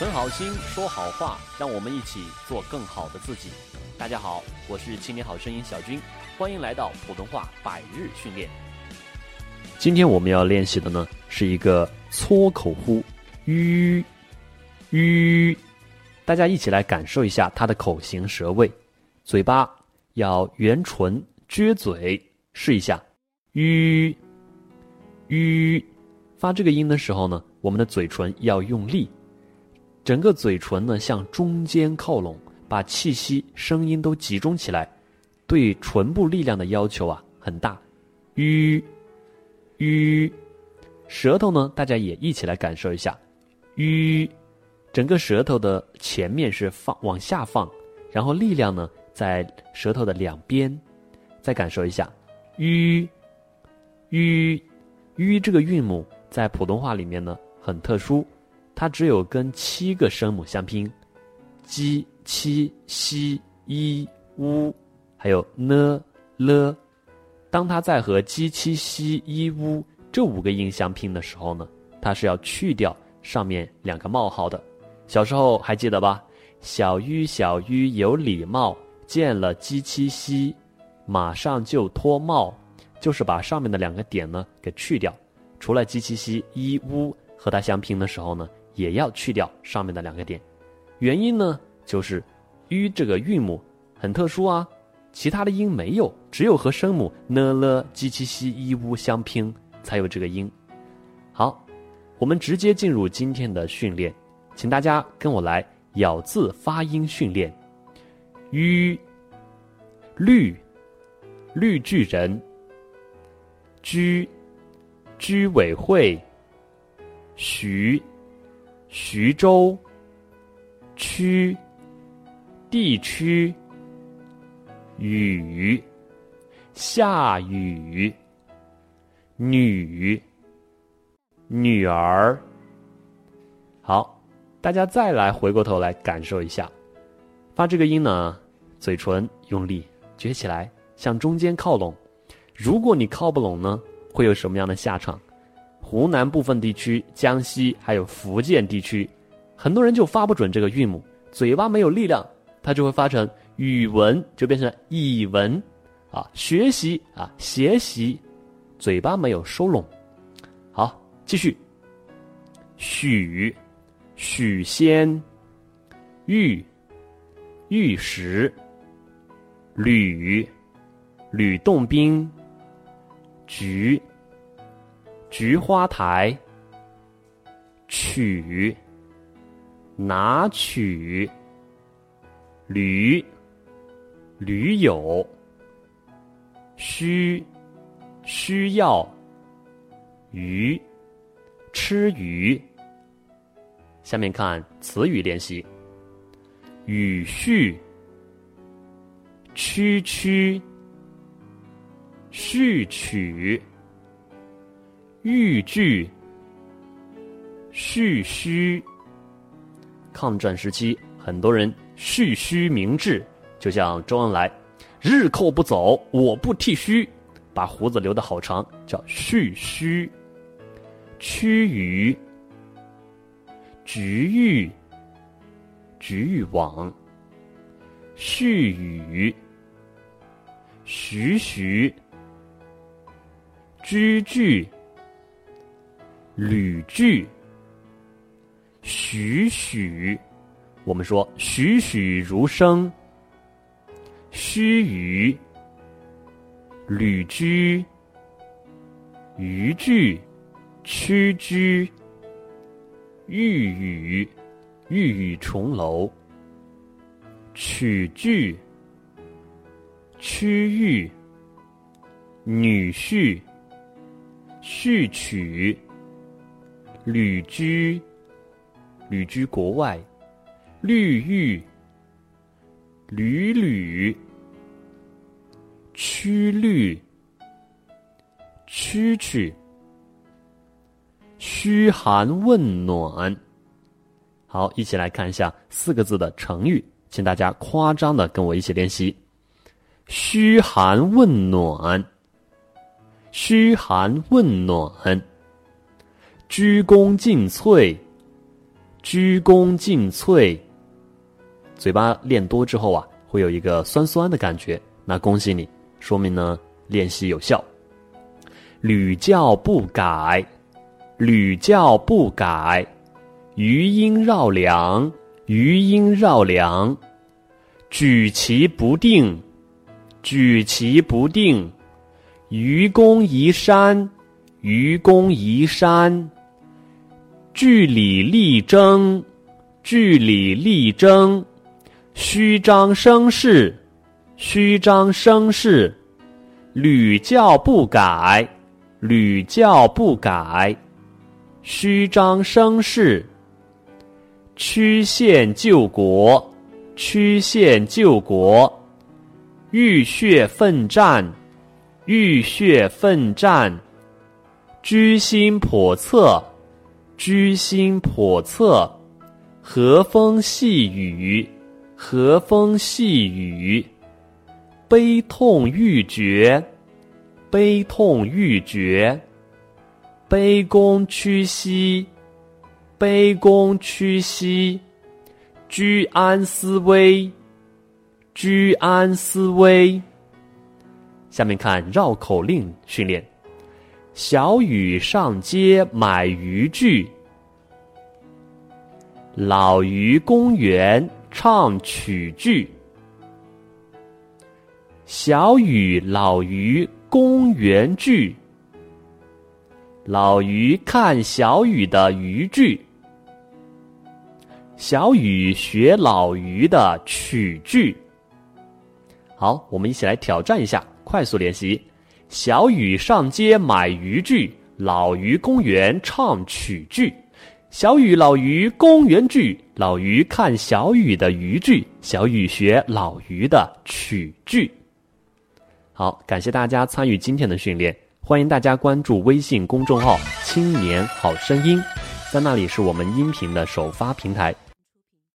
存好心，说好话，让我们一起做更好的自己。大家好，我是青年好声音小军，欢迎来到普通话百日训练。今天我们要练习的呢是一个搓口呼，吁吁，大家一起来感受一下它的口型舌位，嘴巴要圆唇撅嘴，试一下，吁吁，发这个音的时候呢，我们的嘴唇要用力。整个嘴唇呢向中间靠拢，把气息、声音都集中起来，对唇部力量的要求啊很大。吁，吁，舌头呢，大家也一起来感受一下。吁，整个舌头的前面是放往下放，然后力量呢在舌头的两边，再感受一下。吁，吁，吁这个韵母在普通话里面呢很特殊。它只有跟七个声母相拼，j、七、西、一、乌，还有呢、了。当它在和 j、七、西、一、乌这五个音相拼的时候呢，它是要去掉上面两个冒号的。小时候还记得吧？小鱼小鱼有礼貌，见了 j、七、西，马上就脱帽，就是把上面的两个点呢给去掉。除了 j、七、西、一、乌和它相拼的时候呢。也要去掉上面的两个点，原因呢就是 “ü” 这个韵母很特殊啊，其他的音没有，只有和声母 “ne”、“le”、“ji”、“qi”、“xi”、“i”、“u” 相拼才有这个音。好，我们直接进入今天的训练，请大家跟我来咬字发音训练。ü、绿、绿巨人、居、居委会、徐。徐州区地区雨下雨女女儿好，大家再来回过头来感受一下，发这个音呢，嘴唇用力撅起来，向中间靠拢。如果你靠不拢呢，会有什么样的下场？湖南部分地区、江西还有福建地区，很多人就发不准这个韵母，嘴巴没有力量，它就会发成语文，就变成语文，啊，学习啊，学习，嘴巴没有收拢。好，继续。许，许仙，玉，玉石，吕，吕洞宾，菊。菊花台，取，拿取，驴，驴友，需，需要，鱼，吃鱼。下面看词语练习：语序，区区，序曲。豫剧、蓄须。抗战时期，很多人蓄须明志，就像周恩来，日寇不走，我不剃须，把胡子留得好长，叫蓄须。趋于、局域、局域网、絮语、徐徐、居居。吕剧，栩栩，我们说栩栩如生。须臾，旅居，渔具，屈居，玉宇，玉宇重楼，曲剧，区域，女婿，序曲。旅居，旅居国外；绿玉，屡屡；曲绿，蛐蛐；嘘寒问暖。好，一起来看一下四个字的成语，请大家夸张的跟我一起练习：嘘寒问暖，嘘寒问暖。鞠躬尽瘁，鞠躬尽瘁。嘴巴练多之后啊，会有一个酸酸的感觉，那恭喜你，说明呢练习有效。屡教不改，屡教不改，余音绕梁，余音绕梁，举棋不定，举棋不定，愚公移山，愚公移山，据理力争，据理力争。虚张声势，虚张声势，屡教不改，屡教不改，虚张声势。曲线救国，曲线救国，浴血奋战，浴血奋战，居心叵测，居心叵测，和风细雨。和风细雨，悲痛欲绝，悲痛欲绝，卑躬屈膝，卑躬屈膝，居安思危，居安思危。下面看绕口令训练：小雨上街买渔具，老于公园。唱曲剧，小雨老于公园剧。老于看小雨的渔具，小雨学老于的曲剧。好，我们一起来挑战一下，快速练习。小雨上街买渔具，老于公园唱曲剧。小雨老于公园剧，老于看小雨的渔具，小雨学老于的曲剧。好，感谢大家参与今天的训练，欢迎大家关注微信公众号“青年好声音”，在那里是我们音频的首发平台。